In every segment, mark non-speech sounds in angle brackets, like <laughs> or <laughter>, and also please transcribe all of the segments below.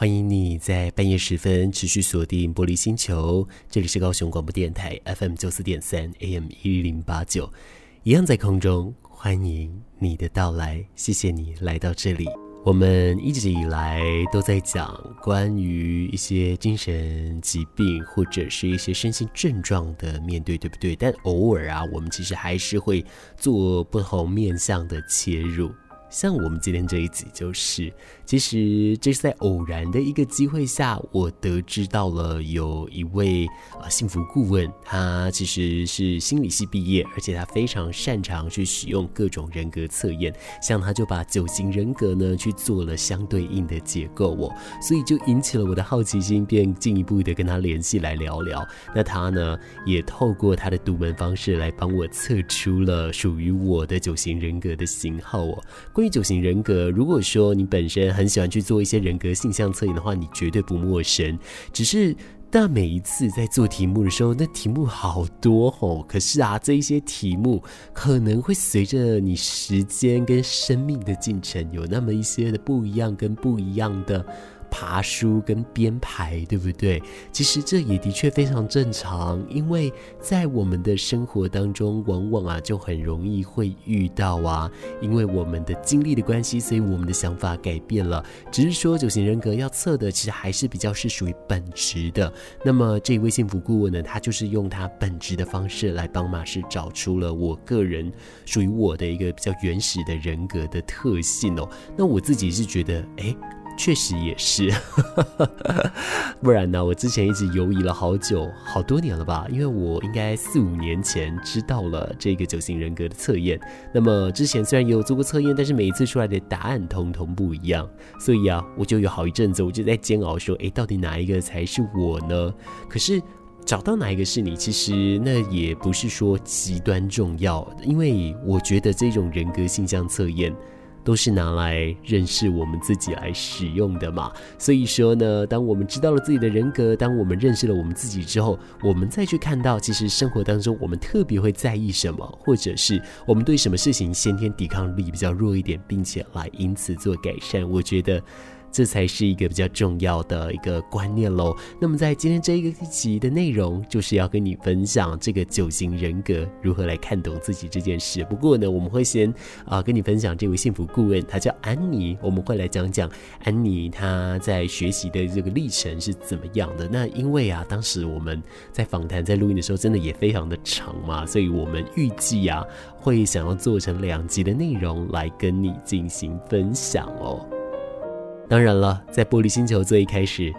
欢迎你在半夜时分持续锁定玻璃星球，这里是高雄广播电台 FM 九四点三 AM 一零八九，一样在空中欢迎你的到来，谢谢你来到这里。我们一直以来都在讲关于一些精神疾病或者是一些身心症状的面对，对不对？但偶尔啊，我们其实还是会做不同面向的切入。像我们今天这一集就是，其实这是在偶然的一个机会下，我得知到了有一位啊幸福顾问，他其实是心理系毕业，而且他非常擅长去使用各种人格测验，像他就把九型人格呢去做了相对应的结构哦，所以就引起了我的好奇心，便进一步的跟他联系来聊聊。那他呢也透过他的独门方式来帮我测出了属于我的九型人格的型号哦。关于九型人格，如果说你本身很喜欢去做一些人格性向测验的话，你绝对不陌生。只是，但每一次在做题目的时候，那题目好多哦。可是啊，这一些题目可能会随着你时间跟生命的进程，有那么一些的不一样跟不一样的。爬梳跟编排，对不对？其实这也的确非常正常，因为在我们的生活当中，往往啊就很容易会遇到啊，因为我们的经历的关系，所以我们的想法改变了。只是说九型人格要测的，其实还是比较是属于本质的。那么这一位幸福顾问呢，他就是用他本质的方式来帮马士找出了我个人属于我的一个比较原始的人格的特性哦。那我自己是觉得，哎。确实也是，<laughs> 不然呢？我之前一直犹疑了好久，好多年了吧？因为我应该四五年前知道了这个九型人格的测验。那么之前虽然也有做过测验，但是每一次出来的答案通通不一样。所以啊，我就有好一阵子，我就在煎熬，说：诶，到底哪一个才是我呢？可是找到哪一个是你，其实那也不是说极端重要，因为我觉得这种人格性向测验。都是拿来认识我们自己来使用的嘛，所以说呢，当我们知道了自己的人格，当我们认识了我们自己之后，我们再去看到，其实生活当中我们特别会在意什么，或者是我们对什么事情先天抵抗力比较弱一点，并且来因此做改善，我觉得。这才是一个比较重要的一个观念喽。那么在今天这一个集的内容，就是要跟你分享这个九型人格如何来看懂自己这件事。不过呢，我们会先啊跟你分享这位幸福顾问，她叫安妮。我们会来讲讲安妮她在学习的这个历程是怎么样的。那因为啊，当时我们在访谈在录音的时候，真的也非常的长嘛，所以我们预计啊会想要做成两集的内容来跟你进行分享哦。当然了，在玻璃星球最一开始，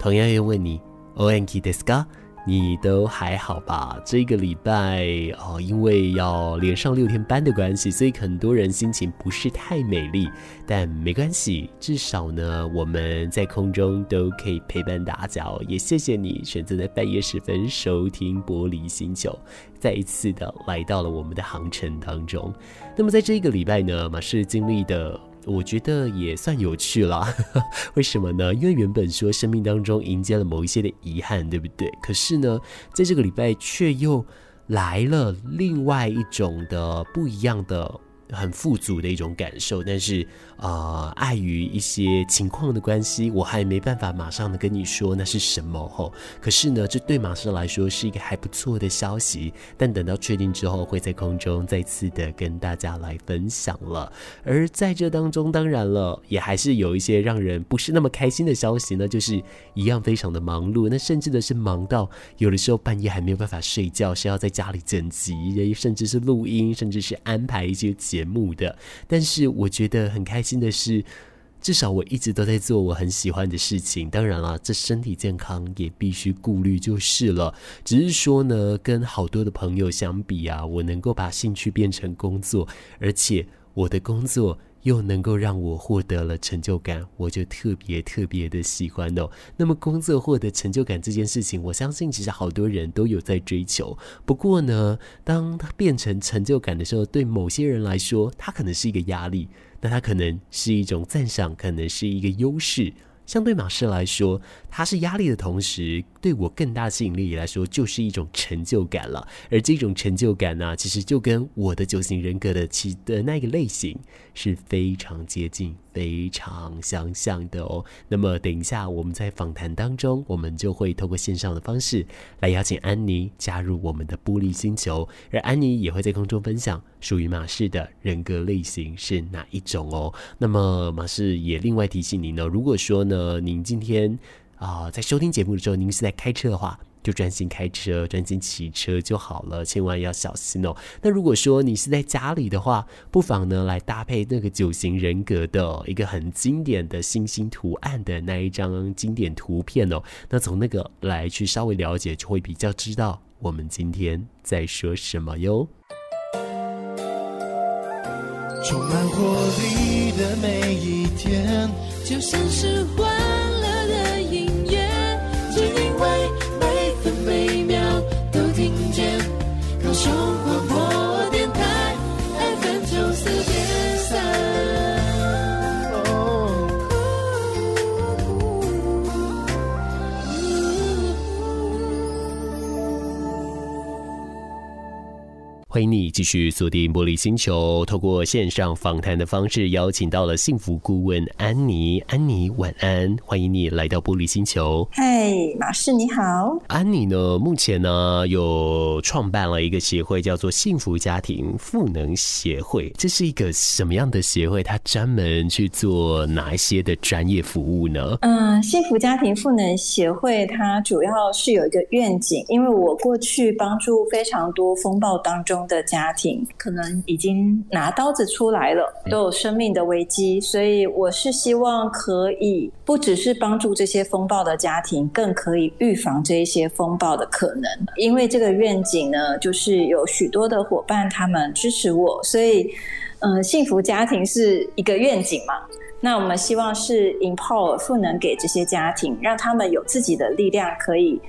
同样要问你お元気ですか？你都还好吧？这个礼拜哦，因为要连上六天班的关系，所以很多人心情不是太美丽。但没关系，至少呢，我们在空中都可以陪伴大家哦。也谢谢你选择在半夜时分收听玻璃星球，再一次的来到了我们的航程当中。那么在这一个礼拜呢，马士经历的。 我觉得也算有趣了，<laughs> 为什么呢？因为原本说生命当中迎接了某一些的遗憾，对不对？可是呢，在这个礼拜却又来了另外一种的不一样的。很富足的一种感受，但是啊、呃，碍于一些情况的关系，我还没办法马上的跟你说那是什么吼。可是呢，这对马士来说是一个还不错的消息。但等到确定之后，会在空中再次的跟大家来分享了。而在这当中，当然了，也还是有一些让人不是那么开心的消息呢，就是一样非常的忙碌。那甚至的是忙到有的时候半夜还没有办法睡觉，是要在家里剪辑，甚至是录音，甚至是安排一些节。目的，但是我觉得很开心的是，至少我一直都在做我很喜欢的事情。当然了，这身体健康也必须顾虑就是了。只是说呢，跟好多的朋友相比啊，我能够把兴趣变成工作，而且我的工作。又能够让我获得了成就感，我就特别特别的喜欢哦。那么工作获得成就感这件事情，我相信其实好多人都有在追求。不过呢，当它变成成就感的时候，对某些人来说，它可能是一个压力，那它可能是一种赞赏，可能是一个优势。相对马氏来说，它是压力的同时，对我更大吸引力来说，就是一种成就感了。而这种成就感呢、其实就跟我的九型人格的其的那个类型是非常接近、非常相像的哦。那么等一下我们在访谈当中，我们就会透过线上的方式来邀请安妮加入我们的玻璃星球，而安妮也会在空中分享属于马氏的人格类型是哪一种哦。那么马氏也另外提醒您呢，如果说呢您今天啊、在收听节目的时候，您是在开车的话。就专心开车，专心骑车就好了，千万要小心哦。那如果说你是在家里的话，不妨呢来搭配那个九型人格的一个很经典的星星图案的那一张经典图片哦。那从那个来去稍微了解，就会比较知道我们今天在说什么哟。充满活力的每一天，就像是欢欢迎你继续锁定玻璃星球，透过线上访谈的方式邀请到了幸福顾问安妮。安妮晚安，欢迎你来到玻璃星球。嗨，马氏你好。安妮呢，目前呢有创办了一个协会，叫做幸福家庭赋能协会。这是一个什么样的协会？它专门去做哪一些的专业服务呢？嗯，幸福家庭赋能协会它主要是有一个愿景，因为我过去帮助非常多风暴当中。的家庭可能已经拿刀子出来了，都有生命的危机，所以我是希望可以不只是帮助这些风暴的家庭，更可以预防这一些风暴的可能。因为这个愿景呢，就是有许多的伙伴他们支持我，所以嗯、呃，幸福家庭是一个愿景嘛。那我们希望是 empower 赋能给这些家庭，让他们有自己的力量可以。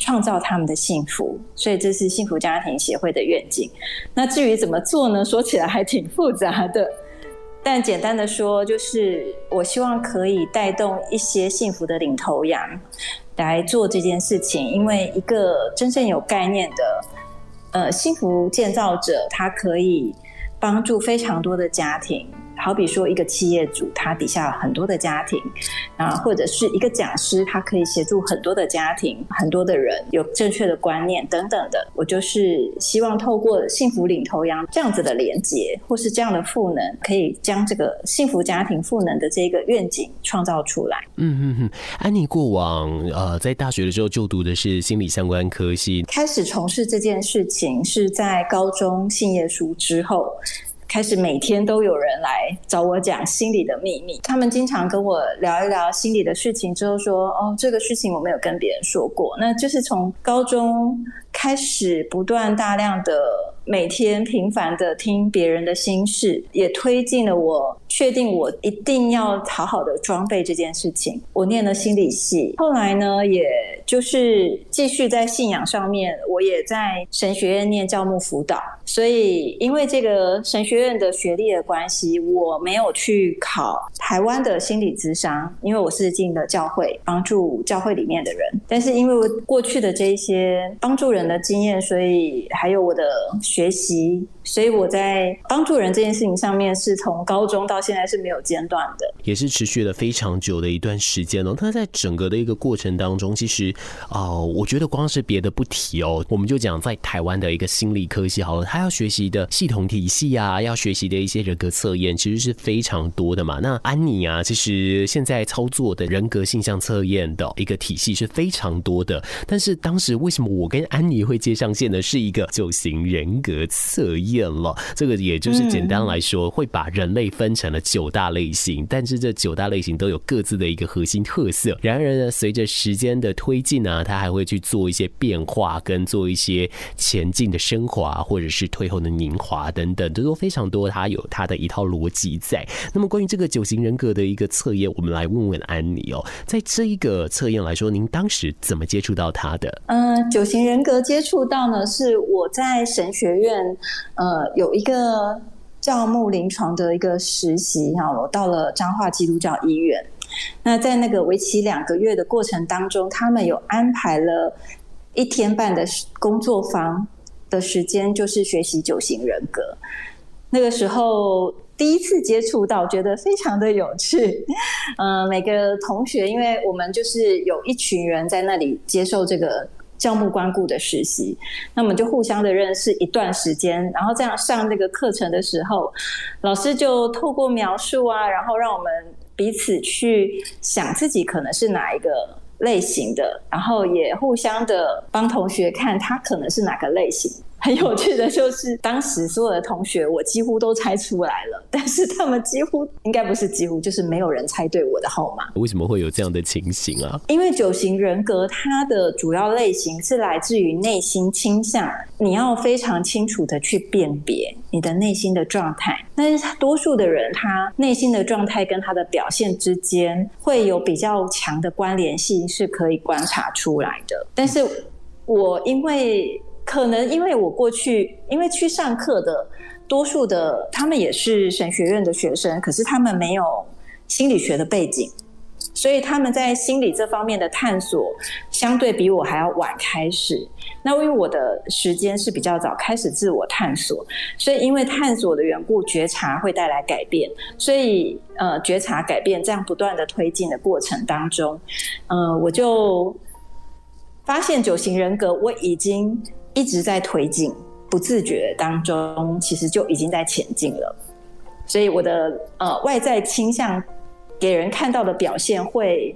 创造他们的幸福，所以这是幸福家庭协会的愿景。那至于怎么做呢？说起来还挺复杂的，但简单的说，就是我希望可以带动一些幸福的领头羊来做这件事情。因为一个真正有概念的呃幸福建造者，他可以帮助非常多的家庭。好比说，一个企业主，他底下有很多的家庭，啊，或者是一个讲师，他可以协助很多的家庭、很多的人有正确的观念等等的。我就是希望透过幸福领头羊这样子的连接，或是这样的赋能，可以将这个幸福家庭赋能的这个愿景创造出来。嗯嗯嗯，安妮过往呃在大学的时候就读的是心理相关科系，开始从事这件事情是在高中信业书之后。开始每天都有人来找我讲心里的秘密，他们经常跟我聊一聊心里的事情，之后说：“哦，这个事情我没有跟别人说过。”那就是从高中开始，不断大量的每天频繁的听别人的心事，也推进了我确定我一定要好好的装备这件事情。我念了心理系，后来呢，也就是继续在信仰上面，我也在神学院念教牧辅导。所以，因为这个神学院的学历的关系，我没有去考台湾的心理咨商，因为我是进了教会，帮助教会里面的人。但是，因为过去的这一些帮助人的经验，所以还有我的学习。所以我在帮助人这件事情上面，是从高中到现在是没有间断的，也是持续了非常久的一段时间哦。那在整个的一个过程当中，其实啊、呃，我觉得光是别的不提哦，我们就讲在台湾的一个心理科系好了，他要学习的系统体系啊，要学习的一些人格测验，其实是非常多的嘛。那安妮啊，其实现在操作的人格性向测验的一个体系是非常多的，但是当时为什么我跟安妮会接上线呢？是一个九型人格测验。了，这个也就是简单来说，会把人类分成了九大类型，但是这九大类型都有各自的一个核心特色。然而呢，随着时间的推进呢，它还会去做一些变化，跟做一些前进的升华，或者是退后的凝华等等，这都非常多。它有它的一套逻辑在。那么关于这个九型人人格的一个测验，我们来问问安妮哦，在这一个测验来说，您当时怎么接触到他的？嗯，九型人格接触到呢，是我在神学院。呃，有一个教牧临床的一个实习哈，我到了彰化基督教医院。那在那个为期两个月的过程当中，他们有安排了一天半的工作坊的时间，就是学习九型人格。那个时候。第一次接触到，觉得非常的有趣。嗯、<laughs> 每个同学，因为我们就是有一群人在那里接受这个教牧关顾的实习，那我们就互相的认识一段时间，然后这样上那个课程的时候，老师就透过描述啊，然后让我们彼此去想自己可能是哪一个类型的，然后也互相的帮同学看他可能是哪个类型。很有趣的就是，当时所有的同学，我几乎都猜出来了，但是他们几乎应该不是几乎，就是没有人猜对我的号码。为什么会有这样的情形啊？因为九型人格它的主要类型是来自于内心倾向，你要非常清楚的去辨别你的内心的状态。但是多数的人，他内心的状态跟他的表现之间会有比较强的关联性，是可以观察出来的。但是我因为可能因为我过去因为去上课的多数的他们也是神学院的学生，可是他们没有心理学的背景，所以他们在心理这方面的探索相对比我还要晚开始。那因为我的时间是比较早开始自我探索，所以因为探索的缘故，觉察会带来改变，所以呃觉察改变这样不断的推进的过程当中，呃我就发现九型人格我已经。一直在推进，不自觉当中，其实就已经在前进了。所以我的呃外在倾向给人看到的表现会，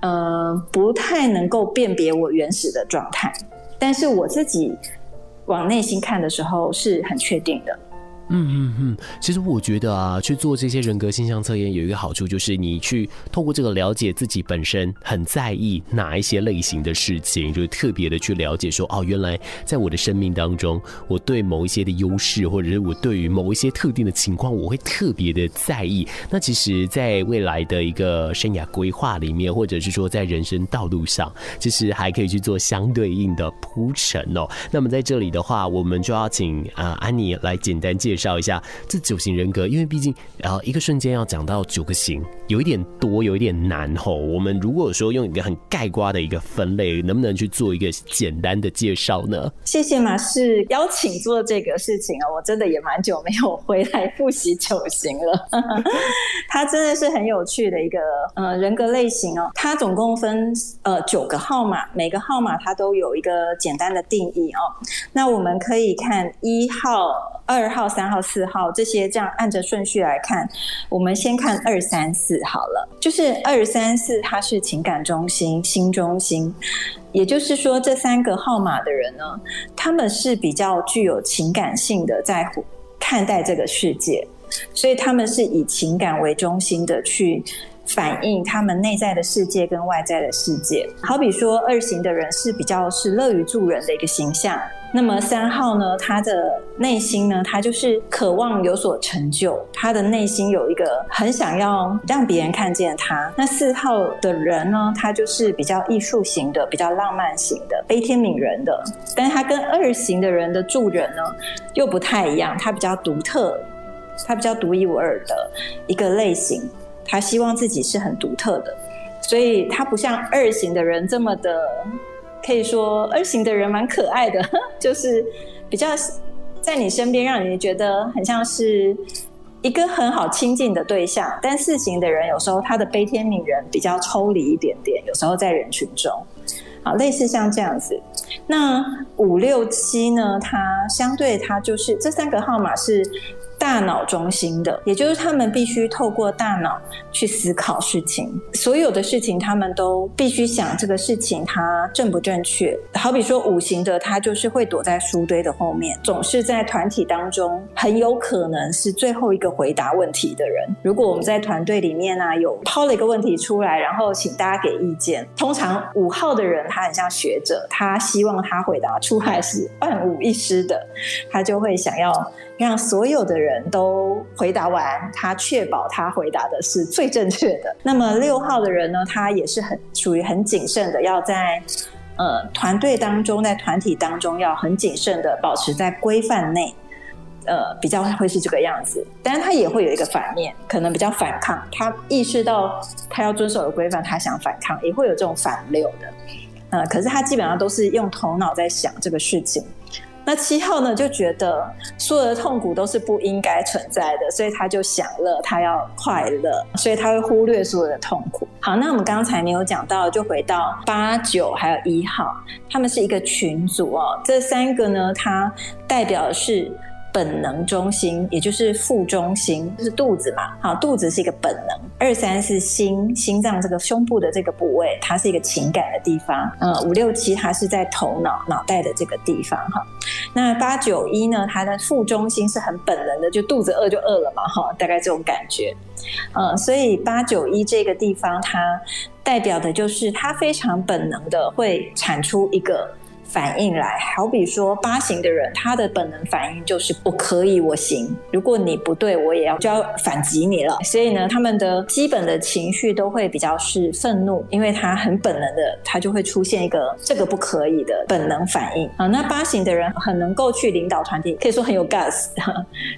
呃不太能够辨别我原始的状态，但是我自己往内心看的时候是很确定的。嗯嗯嗯，其实我觉得啊，去做这些人格性向测验有一个好处，就是你去透过这个了解自己本身很在意哪一些类型的事情，就特别的去了解说，哦，原来在我的生命当中，我对某一些的优势，或者是我对于某一些特定的情况，我会特别的在意。那其实，在未来的一个生涯规划里面，或者是说在人生道路上，其实还可以去做相对应的铺陈哦。那么在这里的话，我们就要请啊安妮来简单介。介绍一下这九型人格，因为毕竟然后一个瞬间要讲到九个型，有一点多，有一点难吼。我们如果说用一个很概括的一个分类，能不能去做一个简单的介绍呢？谢谢马氏邀请做这个事情啊，我真的也蛮久没有回来复习九型了。<laughs> 它真的是很有趣的一个呃人格类型哦。它总共分呃九个号码，每个号码它都有一个简单的定义哦。那我们可以看一号。二号、三三号、四号这些，这样按着顺序来看，我们先看二三四好了。就是二三四，它是情感中心、心中心，也就是说，这三个号码的人呢，他们是比较具有情感性的，在看待这个世界，所以他们是以情感为中心的去反映他们内在的世界跟外在的世界。好比说，二型的人是比较是乐于助人的一个形象。那么三号呢，他的内心呢，他就是渴望有所成就，他的内心有一个很想要让别人看见他。那四号的人呢，他就是比较艺术型的，比较浪漫型的，悲天悯人的。但是他跟二型的人的助人呢，又不太一样，他比较独特，他比较独一无二的一个类型，他希望自己是很独特的，所以他不像二型的人这么的。可以说二型的人蛮可爱的，<laughs> 就是比较在你身边，让你觉得很像是一个很好亲近的对象。但四型的人有时候他的悲天悯人比较抽离一点点，有时候在人群中，好，类似像这样子。那五六七呢？它相对它就是这三个号码是。大脑中心的，也就是他们必须透过大脑去思考事情，所有的事情他们都必须想这个事情它正不正确。好比说五行的，他就是会躲在书堆的后面，总是在团体当中很有可能是最后一个回答问题的人。如果我们在团队里面啊有抛了一个问题出来，然后请大家给意见，通常五号的人他很像学者，他希望他回答出来是万无一失的，他就会想要。让所有的人都回答完，他确保他回答的是最正确的。<laughs> 那么六号的人呢，他也是很属于很谨慎的，要在呃团队当中，在团体当中要很谨慎的保持在规范内，呃比较会是这个样子。但是他也会有一个反面，可能比较反抗。他意识到他要遵守的规范，他想反抗，也会有这种反六的。呃，可是他基本上都是用头脑在想这个事情。那七号呢，就觉得所有的痛苦都是不应该存在的，所以他就享乐，他要快乐，所以他会忽略所有的痛苦。好，那我们刚才没有讲到，就回到八九还有一号，他们是一个群组哦。这三个呢，它代表的是。本能中心，也就是腹中心，就是肚子嘛。好，肚子是一个本能。二三是心，心脏这个胸部的这个部位，它是一个情感的地方。嗯，五六七它是在头脑脑袋的这个地方哈。那八九一呢，它的腹中心是很本能的，就肚子饿就饿了嘛哈，大概这种感觉。呃，所以八九一这个地方，它代表的就是它非常本能的会产出一个。反应来，好比说八型的人，他的本能反应就是我可以，我行。如果你不对，我也要就要反击你了。所以呢，他们的基本的情绪都会比较是愤怒，因为他很本能的，他就会出现一个这个不可以的本能反应啊。那八型的人很能够去领导团体，可以说很有 gas，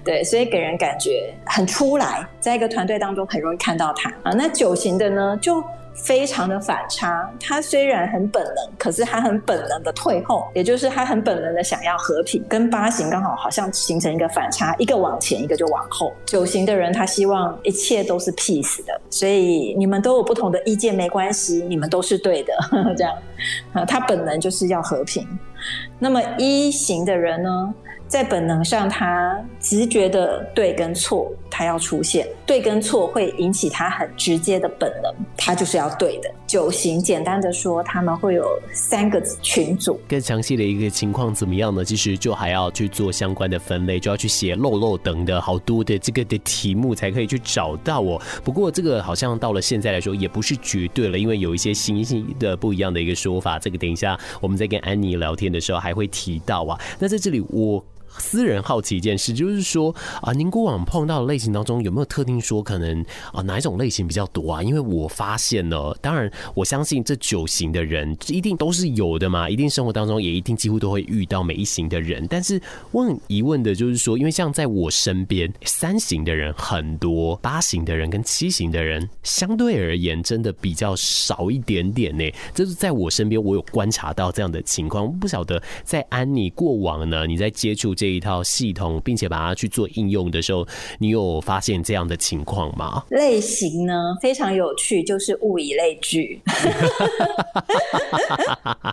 对，所以给人感觉很出来，在一个团队当中很容易看到他啊。那九型的呢，就。非常的反差，他虽然很本能，可是他很本能的退后，也就是他很本能的想要和平，跟八型刚好好像形成一个反差，一个往前，一个就往后。九型的人他希望一切都是 peace 的，所以你们都有不同的意见没关系，你们都是对的，呵 <laughs> 呵这样啊，他本能就是要和平。那么一型的人呢？在本能上，他直觉的对跟错，他要出现。对跟错会引起他很直接的本能，他就是要对的。九型简单的说，他们会有三个群组。更详细的一个情况怎么样呢？其实就还要去做相关的分类，就要去写漏漏等的好多的这个的题目才可以去找到哦。不过这个好像到了现在来说也不是绝对了，因为有一些新兴的不一样的一个说法。这个等一下我们在跟安妮聊天的时候还会提到啊。那在这里我。私人好奇一件事，就是说啊，您过往碰到的类型当中有没有特定说可能啊哪一种类型比较多啊？因为我发现呢，当然我相信这九型的人一定都是有的嘛，一定生活当中也一定几乎都会遇到每一型的人。但是问疑问的就是说，因为像在我身边三型的人很多，八型的人跟七型的人相对而言真的比较少一点点呢。这是在我身边我有观察到这样的情况，不晓得在安妮过往呢，你在接触这一套系统，并且把它去做应用的时候，你有发现这样的情况吗？类型呢，非常有趣，就是物以类聚。<laughs>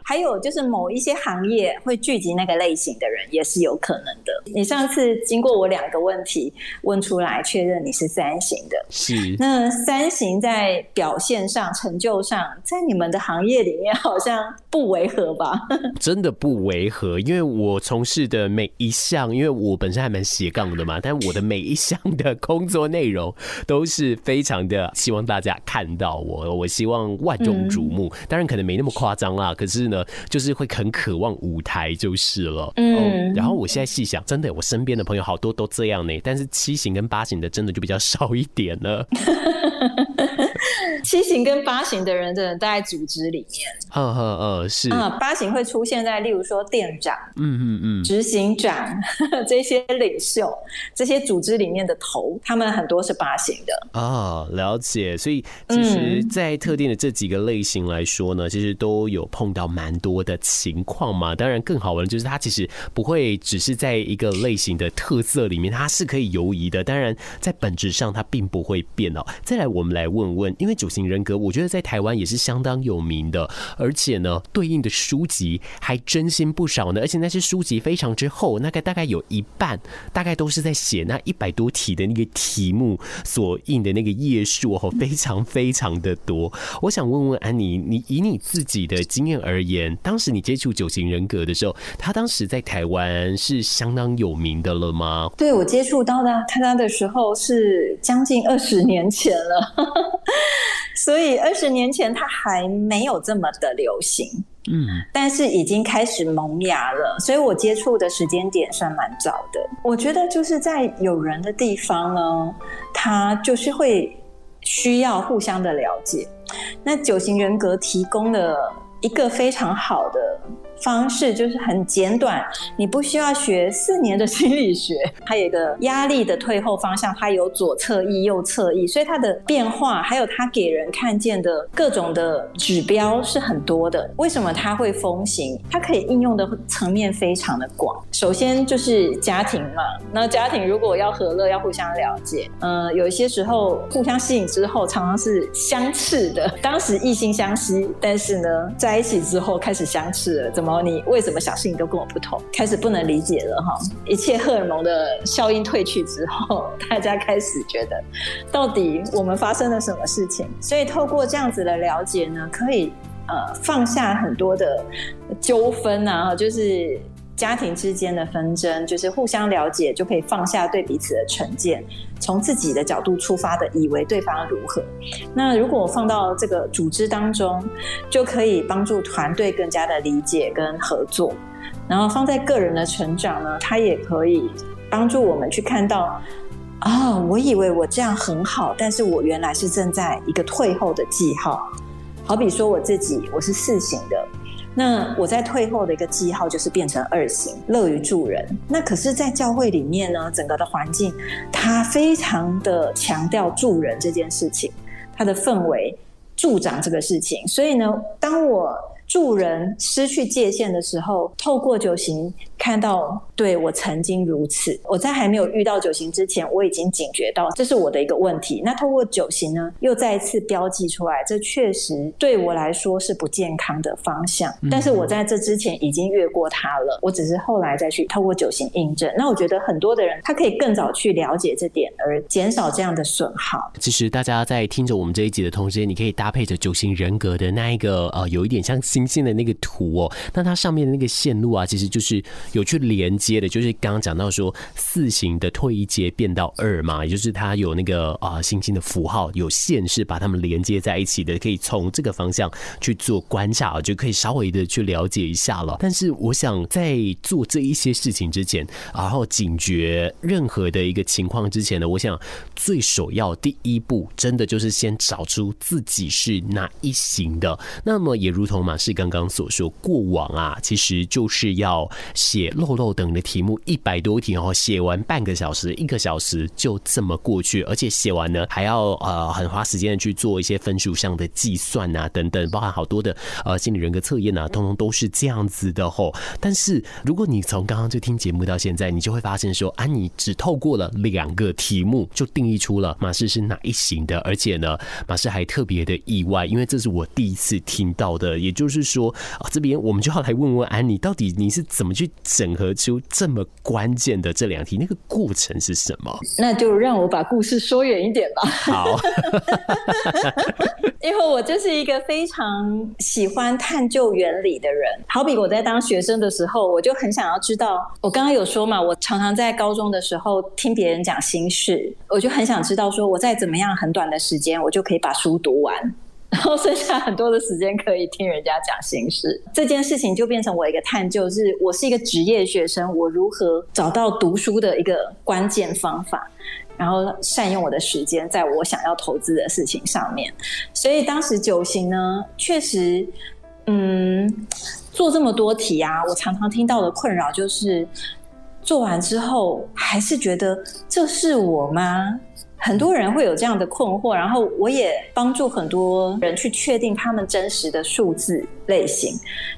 还有就是某一些行业会聚集那个类型的人，也是有可能的。你上次经过我两个问题问出来，确认你是三型的。是。那三型在表现上、成就上，在你们的行业里面好像不违和吧？真的不违和，因为我从事的每一。像，因为我本身还蛮斜杠的嘛，但我的每一项的工作内容都是非常的希望大家看到我，我希望万众瞩目。当然可能没那么夸张啦，可是呢，就是会很渴望舞台就是了。嗯，然后我现在细想，真的，我身边的朋友好多都这样呢，但是七型跟八型的真的就比较少一点了。<laughs> <laughs> 七型跟八型的人，真的待在组织里面。嗯嗯嗯，是。嗯，八型会出现在，例如说店长，嗯嗯嗯，执行长 <laughs> 这些领袖，这些组织里面的头，他们很多是八型的。哦，了解。所以其实，在特定的这几个类型来说呢，其实都有碰到蛮多的情况嘛。当然，更好玩的就是它其实不会只是在一个类型的特色里面，它是可以游移的。当然，在本质上它并不会变哦。再来，我们来问问，因为九型人格，我觉得在台湾也是相当有名的，而且呢，对应的书籍还真心不少呢。而且那些书籍非常之厚，那个大概有一半，大概都是在写那一百多题的那个题目所印的那个页数哦，非常非常的多。我想问问安妮，你以你自己的经验而言，当时你接触九型人格的时候，他当时在台湾是相当有名的了吗？对，我接触到的他的时候是将近二十年前了。<laughs> 所以二十年前它还没有这么的流行，嗯，但是已经开始萌芽了。所以我接触的时间点算蛮早的。我觉得就是在有人的地方呢，他就是会需要互相的了解。那九型人格提供了一个非常好的方式就是很简短，你不需要学四年的心理学。它有一个压力的退后方向，它有左侧翼、右侧翼，所以它的变化还有它给人看见的各种的指标是很多的。为什么它会风行？它可以应用的层面非常的广。首先就是家庭嘛，那家庭如果要和乐，要互相了解，呃，有一些时候互相吸引之后，常常是相斥的。当时异性相吸，但是呢，在一起之后开始相斥了。怎么你为什么小事情都跟我不同？开始不能理解了哈。一切荷尔蒙的效应退去之后，大家开始觉得，到底我们发生了什么事情？所以透过这样子的了解呢，可以呃放下很多的纠纷啊，就是。家庭之间的纷争，就是互相了解，就可以放下对彼此的成见，从自己的角度出发的，以为对方如何。那如果放到这个组织当中，就可以帮助团队更加的理解跟合作。然后放在个人的成长呢，它也可以帮助我们去看到，啊，我以为我这样很好，但是我原来是正在一个退后的记号。好比说我自己，我是四型的。那我在退后的一个记号就是变成二型，乐于助人。那可是，在教会里面呢，整个的环境，它非常的强调助人这件事情，它的氛围助长这个事情。所以呢，当我助人失去界限的时候，透过九型看到，对，我曾经如此。我在还没有遇到九型之前，我已经警觉到这是我的一个问题。那透过九型呢，又再一次标记出来，这确实对我来说是不健康的方向。但是我在这之前已经越过它了，我只是后来再去透过九型印证。那我觉得很多的人他可以更早去了解这点，而减少这样的损耗。其实大家在听着我们这一集的同时，你可以搭配着九型人格的那一个呃，有一点像星星的那个图哦。那它上面的那个线路啊，其实就是有去连接的，就是刚刚讲到说四型的退一阶变到二嘛，也就是它有那个啊星星的符号，有线是把它们连接在一起的，可以从这个方向去做观察，就可以稍微的去了解一下了。但是我想在做这一些事情之前，然后警觉任何的一个情况之前呢，我想最首要第一步，真的就是先找出自己是哪一行的。那么也如同马氏刚刚所说，过往啊，其实就是要写写漏漏等的题目一百多题哦，写完半个小时、一个小时就这么过去，而且写完呢还要呃很花时间去做一些分数上的计算啊等等，包含好多的呃心理人格测验啊，通通都是这样子的吼。但是如果你从刚刚就听节目到现在，你就会发现说啊，你只透过了两个题目就定义出了马氏是哪一型的，而且呢马氏还特别的意外，因为这是我第一次听到的，也就是说啊这边我们就要来问问安妮，到底你是怎么去整合出这么关键的这两题，那个过程是什么？那就让我把故事说远一点吧。好，<laughs> 因为我就是一个非常喜欢探究原理的人。好比我在当学生的时候，我就很想要知道。我刚刚有说嘛，我常常在高中的时候听别人讲心事，我就很想知道说，我在怎么样很短的时间，我就可以把书读完。然后剩下很多的时间可以听人家讲心事，这件事情就变成我一个探究，是我是一个职业学生，我如何找到读书的一个关键方法，然后善用我的时间，在我想要投资的事情上面。所以当时九型呢，确实，嗯，做这么多题啊，我常常听到的困扰就是，做完之后还是觉得这是我吗？很多人会有这样的困惑，然后我也帮助很多人去确定他们真实的数字类型。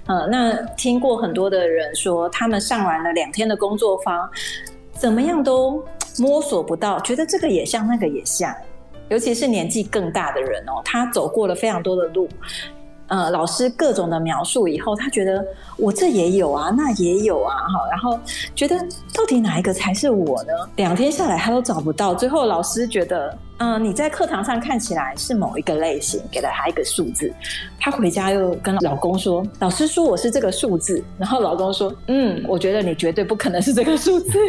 呃，那听过很多的人说，他们上完了两天的工作坊，怎么样都摸索不到，觉得这个也像，那个也像，尤其是年纪更大的人哦，他走过了非常多的路。呃，老师各种的描述以后，他觉得我这也有啊，那也有啊，哈，然后觉得到底哪一个才是我呢？两天下来他都找不到，最后老师觉得。嗯，你在课堂上看起来是某一个类型，给了他一个数字。他回家又跟老公说：“老师说我是这个数字。”然后老公说：“嗯，我觉得你绝对不可能是这个数字。<laughs> ”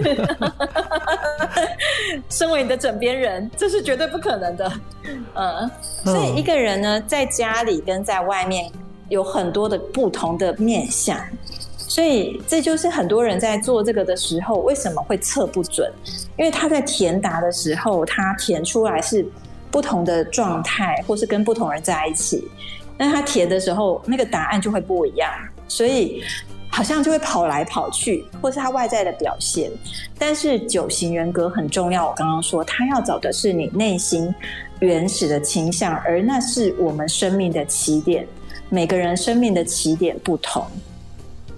身为你的枕边人，这是绝对不可能的。嗯，所以一个人呢，在家里跟在外面有很多的不同的面相。所以这就是很多人在做这个的时候，为什么会测不准？因为他在填答的时候，他填出来是不同的状态，或是跟不同人在一起，那他填的时候，那个答案就会不一样。所以好像就会跑来跑去，或是他外在的表现。但是九型人格很重要，我刚刚说，他要找的是你内心原始的倾向，而那是我们生命的起点。每个人生命的起点不同，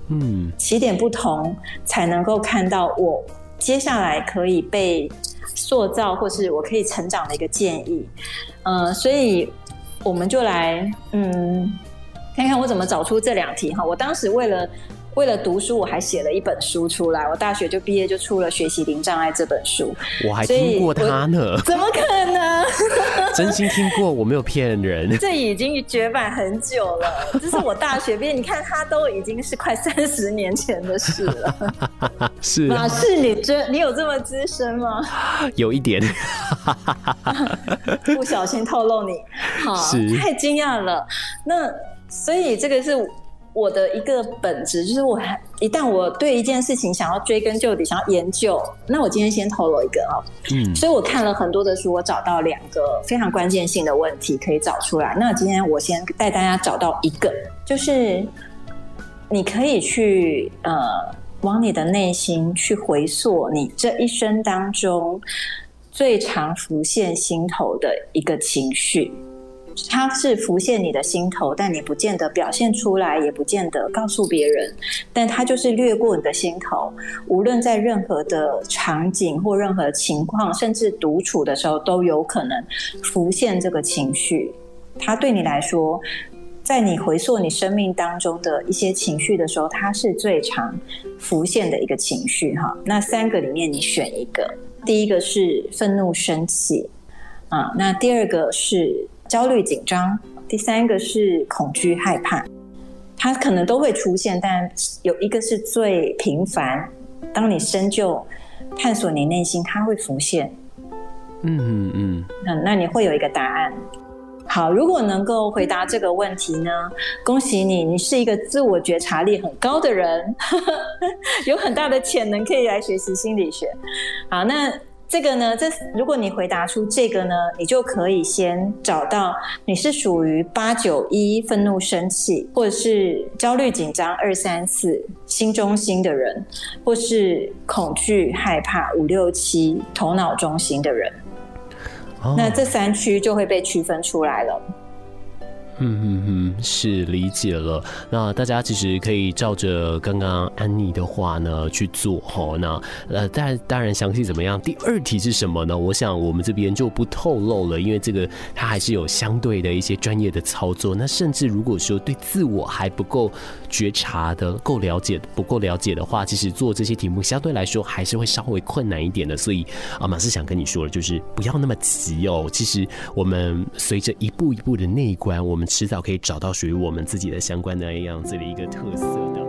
嗯，起点不同，才能够看到我接下来可以被塑造，或是我可以成长的一个建议。嗯、所以我们就来，嗯，看看我怎么找出这两题哈。我当时为了。为了读书，我还写了一本书出来。我大学就毕业就出了《学习零障碍》这本书。我还听过他呢。怎么可能？<laughs> 真心听过，我没有骗人。这已经绝版很久了。这是我大学毕业，你看他都已经是快三十年前的事了。<laughs> 是马氏，你真你有这么资深吗？<laughs> 有一点。不小心透露你，好，太惊讶了。那所以这个是。我的一个本质就是，我一旦我对一件事情想要追根究底，想要研究，那我今天先透露一个啊，嗯，所以我看了很多的书，我找到两个非常关键性的问题可以找出来。那今天我先带大家找到一个，就是你可以去呃往你的内心去回溯你这一生当中最常浮现心头的一个情绪。它是浮现你的心头，但你不见得表现出来，也不见得告诉别人，但它就是掠过你的心头。无论在任何的场景或任何情况，甚至独处的时候，都有可能浮现这个情绪。它对你来说，在你回溯你生命当中的一些情绪的时候，它是最常浮现的一个情绪。哈，那三个里面你选一个，第一个是愤怒生气啊，那第二个是。焦虑、紧张，第三个是恐惧、害怕，它可能都会出现，但有一个是最频繁。当你深究、探索你内心，它会浮现。嗯嗯嗯。那那你会有一个答案。好，如果能够回答这个问题呢，恭喜你，你是一个自我觉察力很高的人，<laughs> 有很大的潜能可以来学习心理学。好，那。这个呢，这如果你回答出这个呢，你就可以先找到你是属于八九一愤怒生气，或者是焦虑紧张二三四心中心的人，或是恐惧害怕五六七头脑中心的人。哦，那这三区就会被区分出来了。嗯嗯嗯，是理解了。那大家其实可以照着刚刚安妮的话呢去做齁。那呃，但当然详细怎么样？第二题是什么呢？我想我们这边就不透露了，因为这个它还是有相对的一些专业的操作。那甚至如果说对自我还不够觉察的、够了解、不够了解的话，其实做这些题目相对来说还是会稍微困难一点的。所以啊，马斯想跟你说了，就是不要那么急哦。其实我们随着一步一步的内观，我们。迟早可以找到属于我们自己的相关的样子的一个特色的。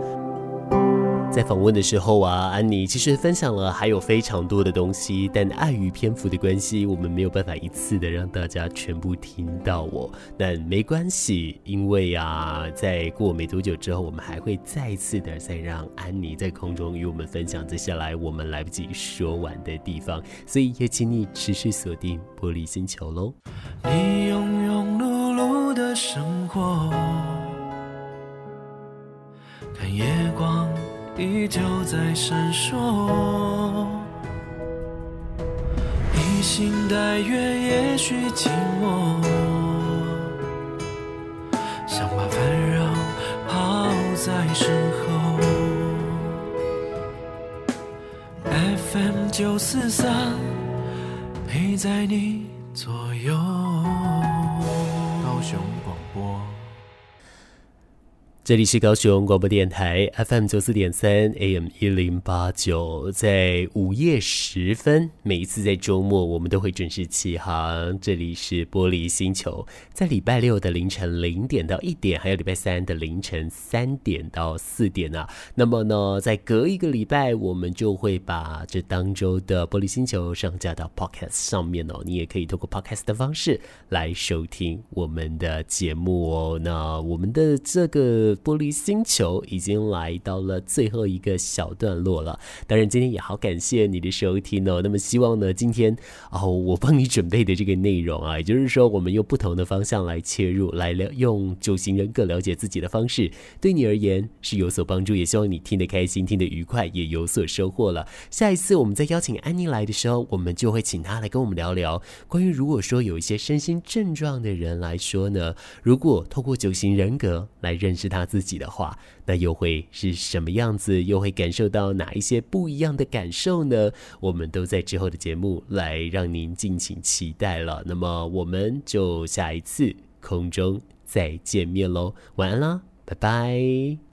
在访问的时候啊，安妮其实分享了还有非常多的东西，但碍于篇幅的关系，我们没有办法一次的让大家全部听到哦。但没关系，因为啊，在过没多久之后，我们还会再次的再让安妮在空中与我们分享接下来我们来不及说完的地方，所以也请你持续锁定玻璃星球喽。你庸庸碌碌的生活，看夜光。依旧在闪烁，披星戴月，也许寂寞，想把烦扰抛在身后。FM 九四三，陪在你左右。高雄。这里是高雄广播电台 FM 九四点三 AM 一零八九，在午夜时分，每一次在周末，我们都会准时起航。这里是玻璃星球，在礼拜六的凌晨零点到一点，还有礼拜三的凌晨三点到四点啊。那么呢，在隔一个礼拜，我们就会把这当周的玻璃星球上架到 Podcast 上面哦。你也可以通过 Podcast 的方式来收听我们的节目哦。那我们的这个。玻璃星球已经来到了最后一个小段落了。当然，今天也好感谢你的收听哦。那么，希望呢，今天哦，我帮你准备的这个内容啊，也就是说，我们用不同的方向来切入，来了用九型人格了解自己的方式，对你而言是有所帮助。也希望你听得开心，听得愉快，也有所收获了。下一次我们再邀请安妮来的时候，我们就会请她来跟我们聊聊关于，如果说有一些身心症状的人来说呢，如果透过九型人格来认识他自己的话，那又会是什么样子？又会感受到哪一些不一样的感受呢？我们都在之后的节目来让您敬请期待了。那么我们就下一次空中再见面喽，晚安啦，拜拜。